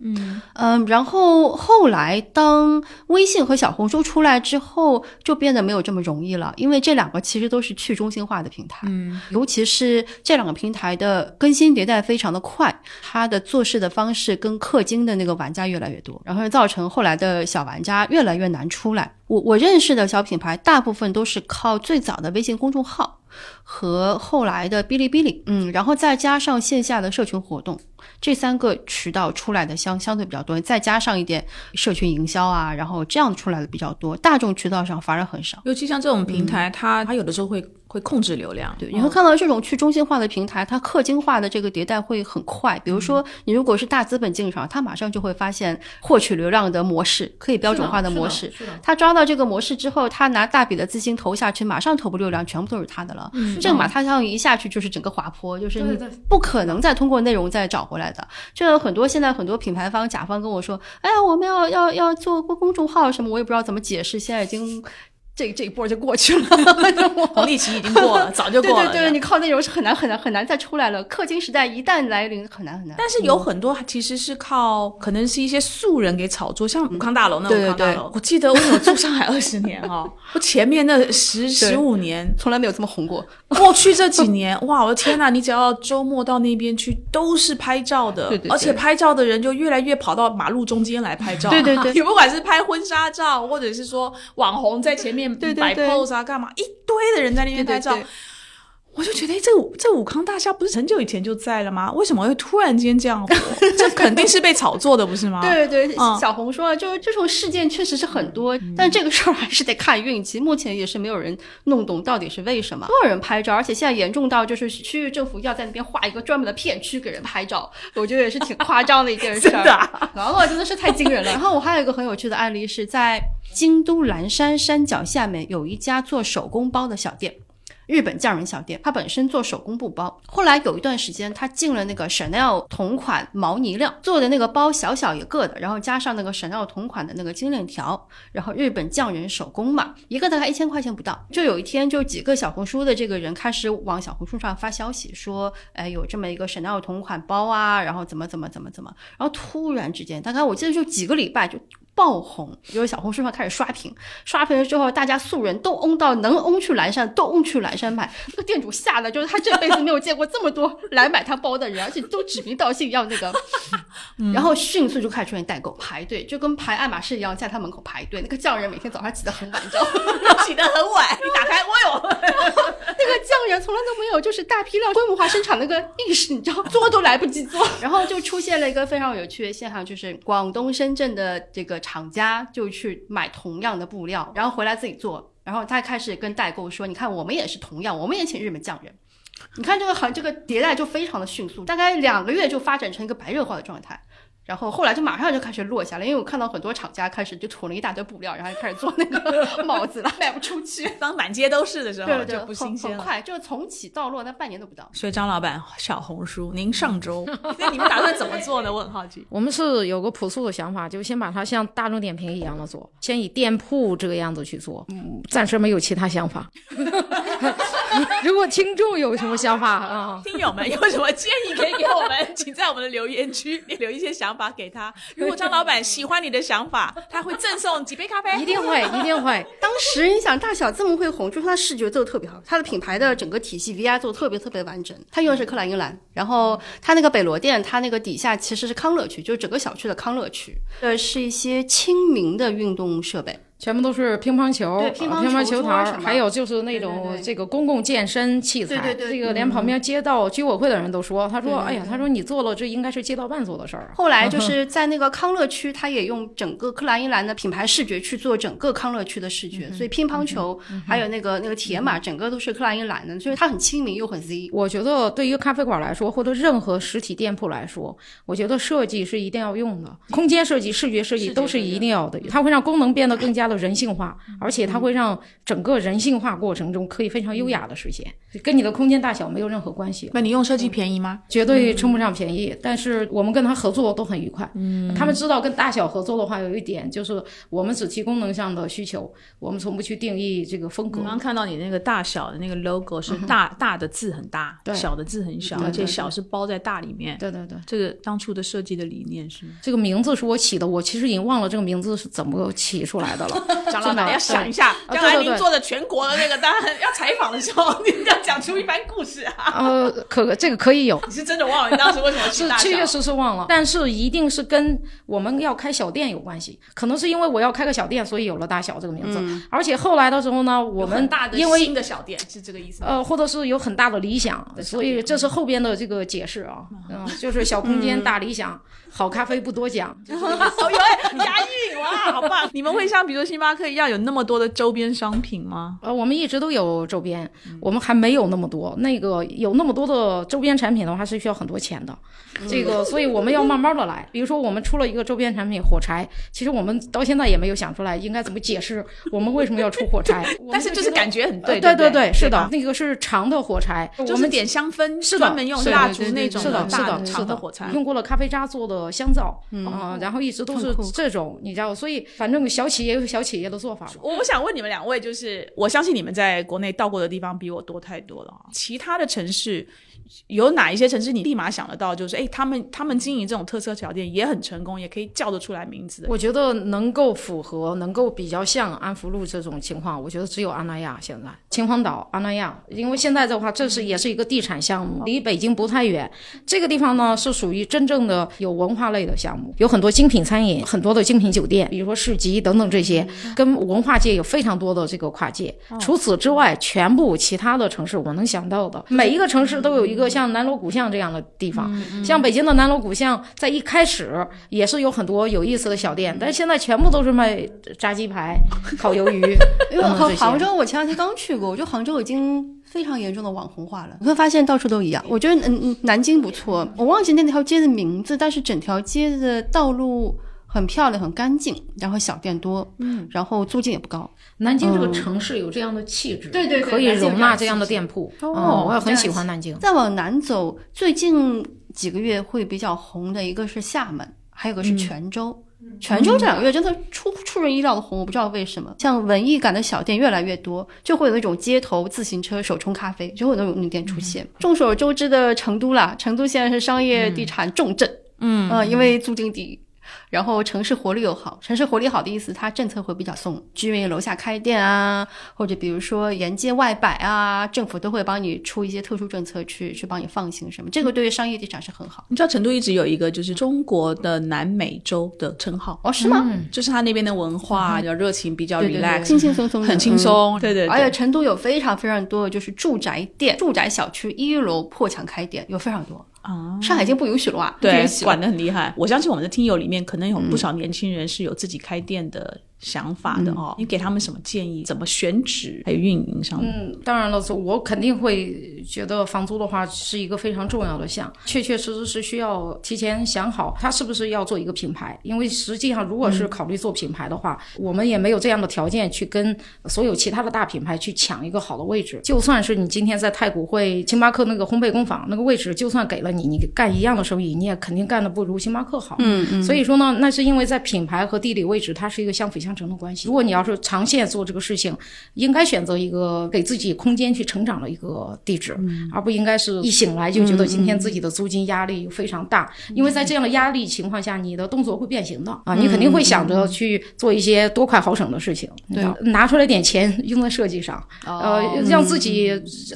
嗯，然后后来当微信和小红书出来之后，就变得没有这么容易了，因为这两个其实都是去中心化的平台，嗯，尤其是这两个平台的更新迭代非常的快，它的做事的方式跟氪金的那个玩家越来越多，然后造成后来的小玩家越来越难出来。我我认识的小品牌，大部分都是靠最早的微信公众号和后来的哔哩哔哩，嗯，然后再加上线下的社群活动。这三个渠道出来的相相对比较多，再加上一点社群营销啊，然后这样出来的比较多，大众渠道上反而很少。尤其像这种平台，它它有的时候会会控制流量。对，你会看到这种去中心化的平台，它氪金化的这个迭代会很快。比如说，你如果是大资本进场，它马上就会发现获取流量的模式，可以标准化的模式。他抓到这个模式之后，他拿大笔的资金投下去，马上头部流量全部都是他的了。这个马太效应一下去就是整个滑坡，就是你不可能再通过内容再找回来的。这有很多现在很多品牌方、甲方跟我说：“哎呀，我们要要要做公公众号什么，我也不知道怎么解释。”现在已经这这一波就过去了。红利期已经过了，早就过了。对对对，你靠内容是很难很难很难再出来了。氪金时代一旦来临，很难很难。但是有很多其实是靠，可能是一些素人给炒作，像武康大楼那对对对武康大楼，我记得我有住上海二十年哈，我前面那十十五年，从来没有这么红过。过去这几年，哇，我的天呐！你只要周末到那边去，都是拍照的，对对对而且拍照的人就越来越跑到马路中间来拍照。对 对对也不管是拍婚纱照，或者是说网红在前面摆对对对 pose 啊，干嘛，一堆的人在那边拍照。对对对我就觉得，哎，这个这武康大厦不是很久以前就在了吗？为什么会突然间这样火？这肯定是被炒作的，不是吗？对对对，嗯小红说了，就是这种事件确实是很多，但这个事儿还是得看运气。目前也是没有人弄懂到底是为什么，多少人拍照，而且现在严重到就是区域政府要在那边划一个专门的片区给人拍照，我觉得也是挺夸张的一件事儿。真的啊然后真的是太惊人了。然后我还有一个很有趣的案例是在京都岚山山脚下面有一家做手工包的小店。日本匠人小店，他本身做手工布包，后来有一段时间，他进了那个 Chanel 同款毛呢料做的那个包，小小一个的，然后加上那个 Chanel 同款的那个金链条，然后日本匠人手工嘛，一个大概一千块钱不到。就有一天，就几个小红书的这个人开始往小红书上发消息说，哎，有这么一个 Chanel 同款包啊，然后怎么怎么怎么怎么，然后突然之间，大概我记得就几个礼拜就爆红，因为小红书上开始刷屏，刷屏了之后，大家素人都嗡到能嗡去蓝山，都嗡去蓝山买。那个店主吓得，就是他这辈子没有见过这么多来买他包的人，而且都指名道姓要那个，然后迅速就开始出现代购排队，就跟排爱马仕一样，在他门口排队。那个匠人每天早上起得很晚，你知道吗？起得很晚，一打开，我有。那个匠人从来都没有就是大批量规模化生产那个意识，你知道，做都来不及做。然后就出现了一个非常有趣的现象，就是广东深圳的这个厂家就去买同样的布料，然后回来自己做，然后他开始跟代购说：“你看，我们也是同样，我们也请日本匠人。”你看这个很这个迭代就非常的迅速，大概两个月就发展成一个白热化的状态。然后后来就马上就开始落下了，因为我看到很多厂家开始就囤了一大堆布料，然后就开始做那个 帽子了，卖不出去。当满街都是的时候，对对对，就不新鲜了。很很快，就是从起到落，那半年都不到。所以张老板，小红书，您上周，那你们打算怎么做呢？我很好奇。我们是有个朴素的想法，就先把它像大众点评一样的做，先以店铺这个样子去做。嗯，暂时没有其他想法。如果听众有什么想法啊，听友们有什么建议可以给我们，请在我们的留言区留一些想法给他。如果张老板喜欢你的想法，他会赠送几杯咖啡。一定会，一定会。当时你想大小这么会红，就是他视觉做的特别好，他的品牌的整个体系 VI 做的特别特别完整。他用的是克莱因蓝，然后他那个北罗店，他那个底下其实是康乐区，就是整个小区的康乐区，呃，是一些亲民的运动设备。全部都是乒乓球、对乒乓球球台还有就是那种这个公共健身器材。对对对这个连旁边街道居委会的人都说，他说：“对对哎呀，他说你做了，这应该是街道办做的事儿啊。后来就 是在那个康乐区，他也用整个克莱因蓝的品牌视觉去做整个康乐区的视觉，所以乒乓球还有那个那个铁马，整个都是克莱因蓝的，所以它很亲民又很 Z。我觉得对于咖啡馆来说，或者任何实体店铺来说，我觉得设计是一定要用的，空间设计、视觉设计都是一定要的。它会让功能变得更加的人性化，而且它会让整个人性化过程中可以非常优雅的实现，跟你的空间大小没有任何关系。那你用设计便宜吗？绝对称不上便宜，但是我们跟他合作都很愉快。嗯，他们知道跟大小合作的话，有一点就是我们只提功能上的需求，我们从不去定义这个风格我。刚刚看到你那个大小的那个 logo 是大、大的字很大，小的字很小，而且小是包在大里面。对对对，这个当初的设计的理念是，这个名字是我起的，我其实已经忘了这个名字是怎么起出来的了。张老板要想一下，将来您做的全国的那个，当然要采访的时候，您要讲出一番故事啊。呃，可这个可以有。你是真的忘了你当时为什么取大小？是确确实实忘了，但是一定是跟我们要开小店有关系。可能是因为我要开个小店，所以有了大小这个名字。而且后来的时候呢，我们大的因为新的小店是这个意思？呃，或者是有很大的理想，所以这是后边的这个解释啊，嗯，就是小空间大理想，好咖啡不多讲，就是这个意思哦，有押韵哇，好棒！你们会像比如说星巴克一样有那么多的周边商品吗？呃，我们一直都有周边，我们还没有那么多。那个有那么多的周边产品的话，是需要很多钱的。这个，所以我们要慢慢的来。比如说，我们出了一个周边产品火柴，其实我们到现在也没有想出来应该怎么解释 我们为什么要出火柴。但是就是感觉很对，对对对，是的，那个是长的火柴，我们点香氛，是的专门用蜡烛那种是的，是的，是的火柴。用过了咖啡渣做的香皂，啊，然后一直都是这种，你知道，所以反正小企业有小企业的做法。我我想问你们两位，就是我相信你们在国内到过的地方比我多太多了啊。其他的城市有哪一些城市你立马想得到？就是哎，他们他们经营这种特色小店也很成功，也可以叫得出来名字的。我觉得能够符合、能够比较像安福路这种情况，我觉得只有阿那亚现在秦皇岛阿那亚，因为现在的话，这是也是一个地产项目，离北京不太远。这个地方呢是属于真正的有文化类的项目，有很多精品餐饮，很多的精品酒店，比如说市集等等这些，跟文化界有非常多的这个跨界。除此之外，全部其他的城市市我能想到的。每一个城市都有一个像南锣鼓巷这样的地方，像北京的南锣鼓巷，在一开始也是有很多有意思的小店，但是现在全部都是卖炸鸡排、烤鱿鱼 因为杭州，我前两天刚去过，我觉得杭州已经非常严重的网红化了。你会发现到处都一样。我觉得嗯嗯，南京不错，我忘记那条街的名字，但是整条街的道路很漂亮，很干净，然后小店多，嗯，然后租金也不高。南京这个城市有这样的气质，对对对可以容纳这样的店铺。哦嗯我也很喜欢南京。再往南走，最近几个月会比较红的一个是厦门，还有个是泉州。泉州这两个月真的出出人意料的红，我不知道为什么。像文艺感的小店越来越多，就会有那种街头自行车手冲咖啡，就会有那种那店出现。众所周知的成都啦，成都现在是商业地产重镇，嗯呃，因为租金低。然后城市活力又好，城市活力好的意思，它政策会比较松，居民楼下开店啊，或者比如说沿街外摆啊，政府都会帮你出一些特殊政策去去帮你放行什么，这个对于商业地产是很好。你知道成都一直有一个就是中国的南美洲的称号，哦，是吗？就是它那边的文化比较热情，比较 relax，轻轻松松，很轻嗯。松。对对，而且成都有非常非常多的就是住宅店、住宅小区一楼破墙开店，有非常多。啊，上海已经不允许了啊，对管得很厉害。我相信我们的听友里面可能有不少年轻人是有自己开店的想法的哦。你给他们什么建议？怎么选址还有运营上面？嗯，当然了，我肯定会觉得房租的话是一个非常重要的项，确确实实是需要提前想好，他是不是要做一个品牌。因为实际上，如果是考虑做品牌的话，我们也没有这样的条件去跟所有其他的大品牌去抢一个好的位置。就算是你今天在太古汇星巴克那个烘焙工坊那个位置，就算给了你，你干一样的生意，你也肯定干的不如星巴克好。嗯嗯，所以说呢，那是因为在品牌和地理位置，它是一个相辅相成的关系。如果你要是长线做这个事情，应该选择一个给自己空间去成长的一个地址，而不应该是一醒来就觉得今天自己的租金压力非常大。因为在这样的压力情况下，你的动作会变形的啊，你肯定会想着去做一些多快好省的事情，对啊拿出来点钱用在设计上，呃，让自己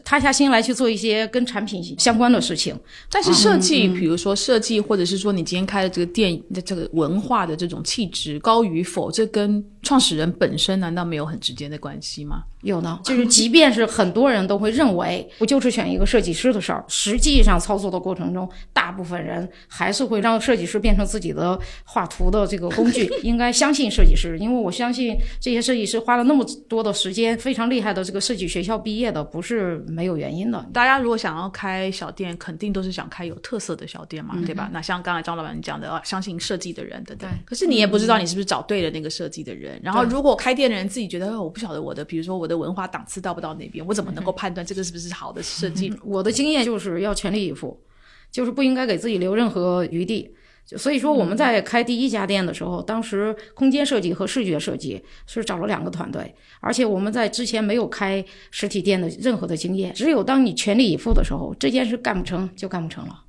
塌下心来去做一些跟产品相关的事情。但是设计，比如说设计，或者是说你今天开的这个店的这个文化的这种气质高与否，这跟创始人本身难道没有很直接的关系吗？有呢，就是即便是很多人都会认为不就是选一个设计师的事儿，实际上操作的过程中，大部分人还是会让设计师变成自己的画图的这个工具。应该相信设计师，因为我相信这些设计师花了那么多的时间，非常厉害的这个设计学校毕业的，不是没有原因的。大家如果想要开小店，肯定都是想开有特色的小店嘛，对吧？那像刚才张老板讲的，啊相信设计的人等等。对可是你也不知道你是不是找对了那个设计的人。然后如果开店的人自己觉得，哦我不晓得我的，比如说我的文化档次到不到那边，我怎么能够判断这个是不是好的设计？我的经验就是要全力以赴，就是不应该给自己留任何余地。所以说，我们在开第一家店的时候，当时空间设计和视觉设计是找了两个团队，而且我们在之前没有开实体店的任何的经验，只有当你全力以赴的时候，这件事干不成就干不成了。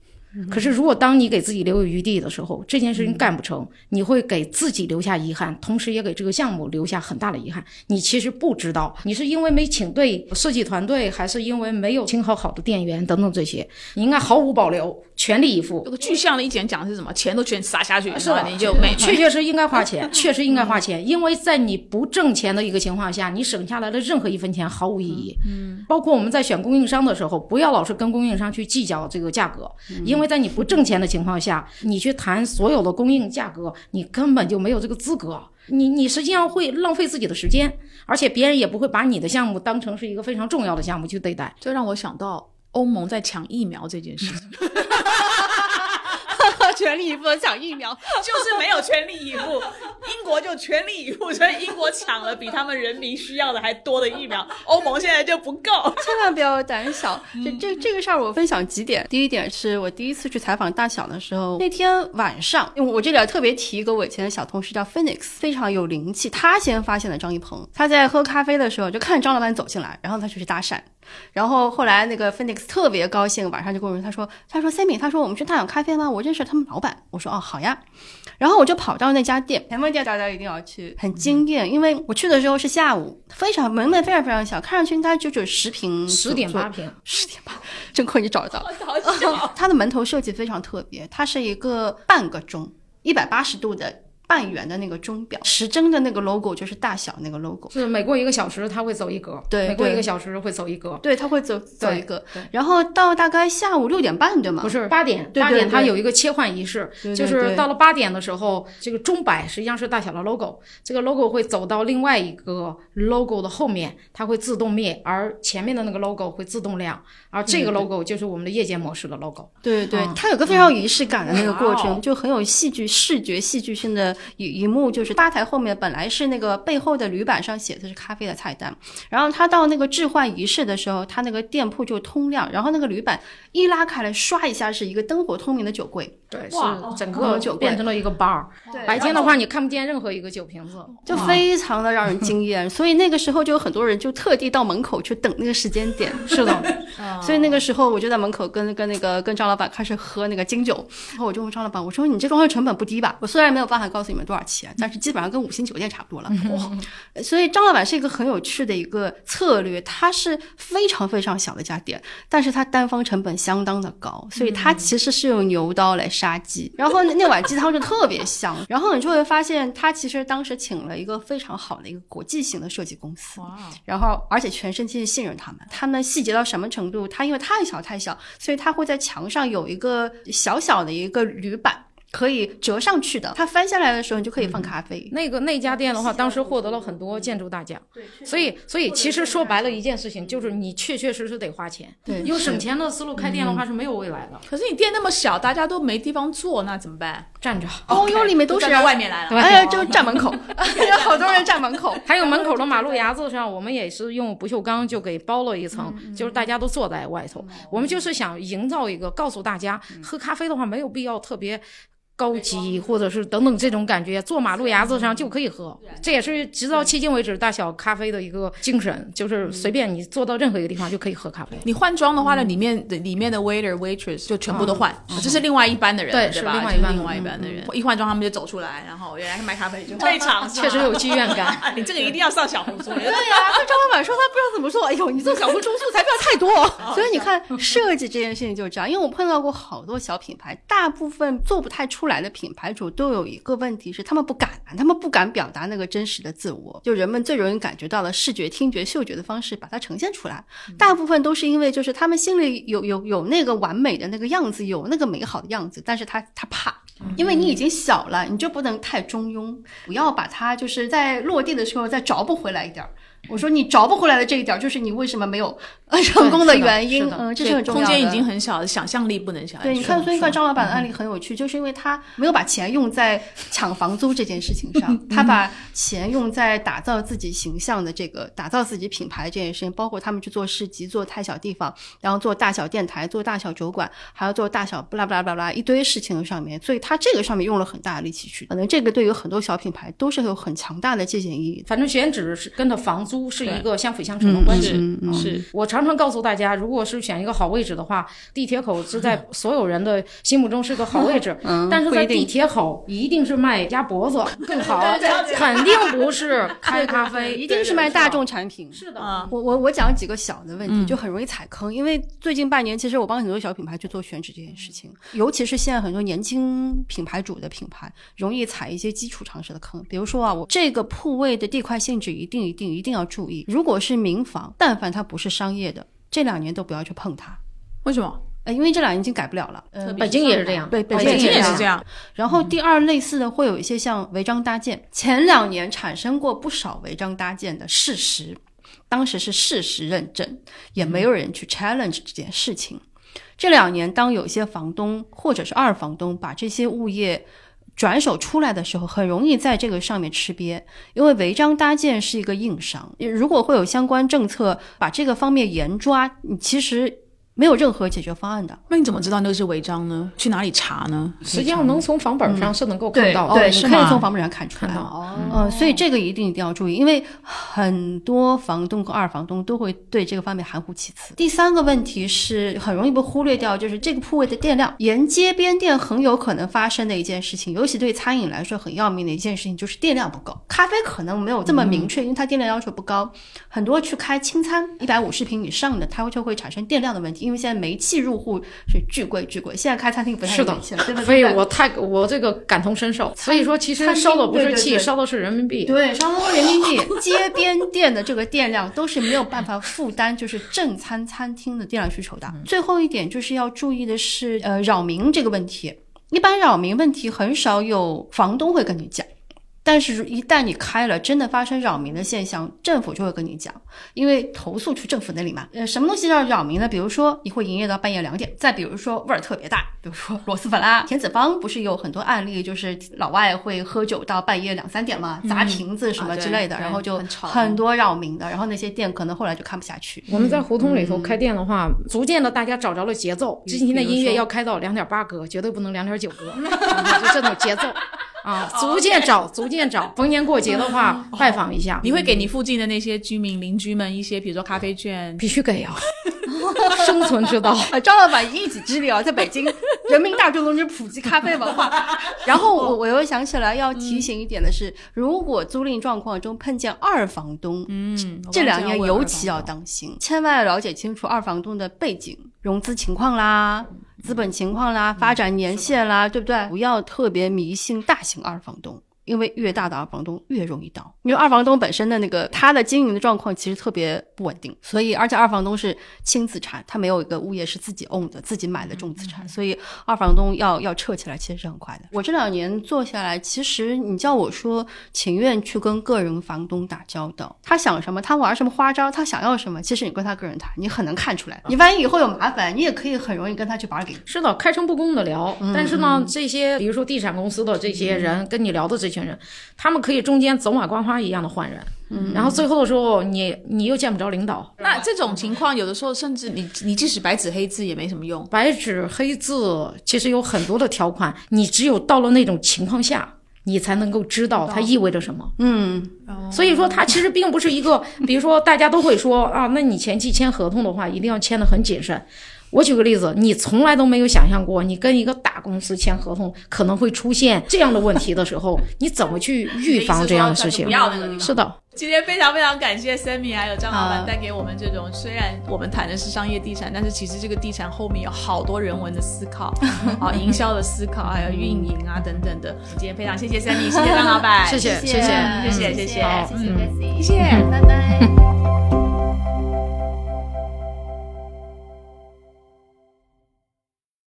可是，如果当你给自己留有余地的时候，这件事情干不成，你会给自己留下遗憾，同时也给这个项目留下很大的遗憾。你其实不知道，你是因为没请对设计团队，还是因为没有请好好的店员等等这些，你应该毫无保留，全力以赴这。个具象的一点讲的是什么？钱都全撒下去，是吧，你就没确确实应该花钱，确实应该花钱，因为在你不挣钱的一个情况下，你省下来的任何一分钱毫无意义。嗯，包括我们在选供应商的时候，不要老是跟供应商去计较这个价格，因为在你不挣钱的情况下，你去谈所有的供应价格，你根本就没有这个资格。你你实际上会浪费自己的时间，而且别人也不会把你的项目当成是一个非常重要的项目去对待。这让我想到欧盟在抢疫苗这件事情。全力以赴的抢疫苗，就是没有全力以赴，英国就全力以赴，所以英国抢了比他们人民需要的还多的疫苗，欧盟现在就不够。千万不要胆小。这这这个事儿我分享几点。第一点是我第一次去采访大小的时候，那天晚上，我这里要特别提一个我以前的小同事叫 Phoenix，非常有灵气。他先发现了张一鹏，他在喝咖啡的时候就看张老板走进来，然后他就去搭讪。然后后来那个 Phoenix 特别高兴，晚上就跟我说，他说他说 Sammy，他说我们去大小咖啡吗？我认识他们老板。我说哦好呀。然后我就跑到那家店，前门店大家一定要去，很惊艳，因为我去的时候是下午，非常门面非常非常小，看上去应该就只有十平十点八平，十点八，真亏你找得到。好笑，它的门头设计非常特别，它是一个半个钟，一百八十度的半圆的那个钟表，时针的那个 logo 就是大小那个 logo。是每过一个小时它会走一格，对每过一个小时会走一格。对，它会走走一个，然后到大概下午六点半，对吗？不是八点，对八点它有一个切换仪式，就是到了八点的时候，这个钟摆实际上是大小的 logo，这个 logo 会走到另外一个 logo 的后面，它会自动灭，而前面的那个 logo 会自动亮，而这个 logo 就是我们的夜间模式的 logo。对对，嗯它有个非常有仪式感的那个过程，就很有戏剧视觉戏剧性的一一幕，就是吧台后面本来是那个背后的铝板上写的是咖啡的菜单，然后他到那个置换仪式的时候，他那个店铺就通亮，然后那个铝板一拉开来，刷一下是一个灯火通明的酒柜，对，是整个酒柜变成了一个 bar。对白天的话，你看不见任何一个酒瓶子。就非常的让人惊艳，所以那个时候就有很多人就特地到门口去等那个时间点。是的，所以那个时候我就在门口跟跟那个跟张老板开始喝那个金酒，然后我就问张老板，我说你这装修成本不低吧？我虽然没有办法告诉你们多少钱，但是基本上跟五星酒店差不多了。哇！所以张老板是一个很有趣的一个策略，他是非常非常小的一家店，但是他单方成本相当的高，所以他其实是用牛刀来杀鸡，然后那那碗鸡汤就特别香，然后你就会发现他其实当时请了一个非常好的一个国际型的设计公司，哇，然后而且全身心信任他们，他们细节到什么程度？他因为太小太小，所以他会在墙上有一个小小的一个铝板。可以折上去的，它翻下来的时候，你就可以放咖啡。那个那家店的话，当时获得了很多建筑大奖。所以，所以其实说白了一件事情，就是你确确实实得花钱。对用省钱的思路开店的话是没有未来的。可是你店那么小，大家都没地方坐，那怎么办？站着，哦哟，里面都是站到外面来了。哎呀，就站门口，有好多人站门口。还有门口的马路牙子上，我们也是用不锈钢就给包了一层，就是大家都坐在外头。我们就是想营造一个，告诉大家，喝咖啡的话没有必要特别。高级或者是等等这种感觉，坐马路牙子上就可以喝，这也是直到迄今为止大小咖啡的一个精神，就是随便你坐到任何一个地方就可以喝咖啡。你换装的话呢，里面的里面的 waiter waitress 就全部都换，这是另外一班的人，对是吧？是另外一班另外一班的人，一换装他们就走出来，然后原来是卖咖啡就 非常确实有剧院感。啊，你这个一定要上小红书。对呀、那张老板说他不知道怎么做，哎呦，你做小红书素材不要太多。所以你看，设计这件事情就是这样，因为我碰到过好多小品牌，大部分做不太出来的品牌主都有一个问题是，他们不敢，他们不敢表达那个真实的自我，就人们最容易感觉到的视觉、听觉、嗅觉的方式把它呈现出来。大部分都是因为就是他们心里有有有那个完美的那个样子，有那个美好的样子，但是他他怕。因为你已经小了，你就不能太中庸，不要把它就是在落地的时候再找不回来一点儿。我说你找不回来的这一点儿，就是你为什么没有呃 成功的原因嗯，这是很重要的。空间已经很小了，想象力不能小。对，你看，所以看张老板的案例很有趣，就是因为他没有把钱用在抢房租这件事情上，他把钱用在打造自己形象的这个、打造自己品牌这件事情，包括他们去做市集、做太小地方，然后做大小电台、做大小酒馆，还要做大小不拉不拉不拉一堆事情上面，所以他这个上面用了很大的力气去，可能这个对于很多小品牌都是有很强大的借鉴意义。反正选址是跟着房租是一个相辅相成的关系。嗯是我常常告诉大家，如果是选一个好位置的话，地铁口是在 所有人的心目中是个好位置，嗯但是在地铁口一定是卖鸭脖子 更好，肯定不是开咖啡，一定是卖大众产品。是的。啊，我我我讲几个小的问题，嗯就很容易踩坑。因为最近半年，其实我帮很多小品牌去做选址这件事情，尤其是现在很多年轻品牌主的品牌，容易踩一些基础常识的坑。比如说啊，我这个铺位的地块性质一定一定一定要注意。如果是民房，但凡它不是商业的，这两年都不要去碰它。为什么？呃，因为这两年已经改不了了。呃，北京也是这样，对北北京京也是也是这样。然后第二，类似的会有一些像违章搭建，前两年产生过不少违章搭建的事实，当时是事实认证，也没有人去 challenge 这件事情。这两年，当有一些房东或者是二房东把这些物业转手出来的时候，很容易在这个上面吃瘪，因为违章搭建是一个硬伤。如果会有相关政策把这个方面严抓，你其实没有任何解决方案的。那你怎么知道那个是违章呢？去哪里查呢？实际上能从房本上是能够看到的。对，你可以从房本上看出来。哦，嗯，所以这个一定一定要注意，因为很多房东和二房东都会对这个方面含糊其辞。第三个问题是很容易被忽略掉，就是这个铺位的电量，沿街边店很有可能发生的一件事情，尤其对餐饮来说很要命的一件事情就是电量不够。咖啡可能没有这么明确，因为它电量要求不高，很多去开轻餐一百五十平以上的，它就会产生电量的问题，因因为现在煤气入户是巨贵巨贵，现在开餐厅不太是的有煤气了，对不对？所以我太我这个感同身受。所以说，其实餐厅烧的不是气，烧的是人民币。对，烧的是人民币，街边店的这个电量都是没有办法负担，就是正餐餐厅的电量需求的。最后一点就是要注意的是，呃，扰民这个问题。一般扰民问题很少有房东会跟你讲。但是，一旦你开了，真的发生扰民的现象，政府就会跟你讲，因为投诉去政府那里嘛。呃，什么东西叫扰民呢？比如说你会营业到半夜两点，再比如说味儿特别大，比如说螺蛳粉啦。田子坊不是有很多案例，就是老外会喝酒到半夜两三点嘛，砸瓶子什么之类的，啊然后就很吵很多扰民的，然后那些店可能后来就看不下去。我们在胡同里头开店的话，逐渐的大家找着了节奏。今天的音乐要开到两点八格，绝对不能两点九格，啊 就这种节奏啊，逐渐找，逐渐找。逢年过节的话，拜访一下，你会给你附近的那些居民邻居们一些，比如说咖啡券，必须给啊，生存之道。啊，张老板一己之力啊，在北京人民大众中间普及咖啡文化。然后我我又想起来要提醒一点的是，如果租赁状况中碰见二房东，嗯，这两年尤其要当心，千万要了解清楚二房东的背景、融资情况啦、资本情况啦、发展年限啦，对不对？不要特别迷信大型二房东。因为越大的二房东越容易倒，因为二房东本身的那个他的经营的状况其实特别不稳定，所以而且二房东是轻资产，他没有一个物业是自己 own 的，自己买的重资产，所以二房东要要撤起来其实是很快的。我这两年做下来，其实你叫我说情愿去跟个人房东打交道，他想什么，他玩什么花招，他想要什么，其实你跟他个人谈，你很能看出来。你万一以后有麻烦，你也可以很容易跟他去 bargain。是的，开诚布公的聊。但是呢，这些比如说地产公司的这些人跟你聊的这群人，他们可以中间走马观花一样的换人，然后最后的时候你你又见不着领导。那这种情况，有的时候甚至你你即使白纸黑字也没什么用。白纸黑字其实有很多的条款，你只有到了那种情况下，你才能够知道它意味着什么。嗯，所以说，它其实并不是一个，比如说大家都会说啊，那你前期签合同的话，一定要签的很谨慎。我举个例子，你从来都没有想象过，你跟一个大公司签合同可能会出现这样的问题的时候，你怎么去预防这样的事情不？要那个地方。是的，今天非常非常感谢 Sammy 还有张老板啊带给我们这种，虽然我们谈的是商业地产，但是其实这个地产后面有好多人文的思考，啊，营销的思考，还有运营啊等等的。今天非常谢谢 Sammy，谢谢张老板，谢谢谢谢谢谢谢谢好谢谢谢谢拜拜。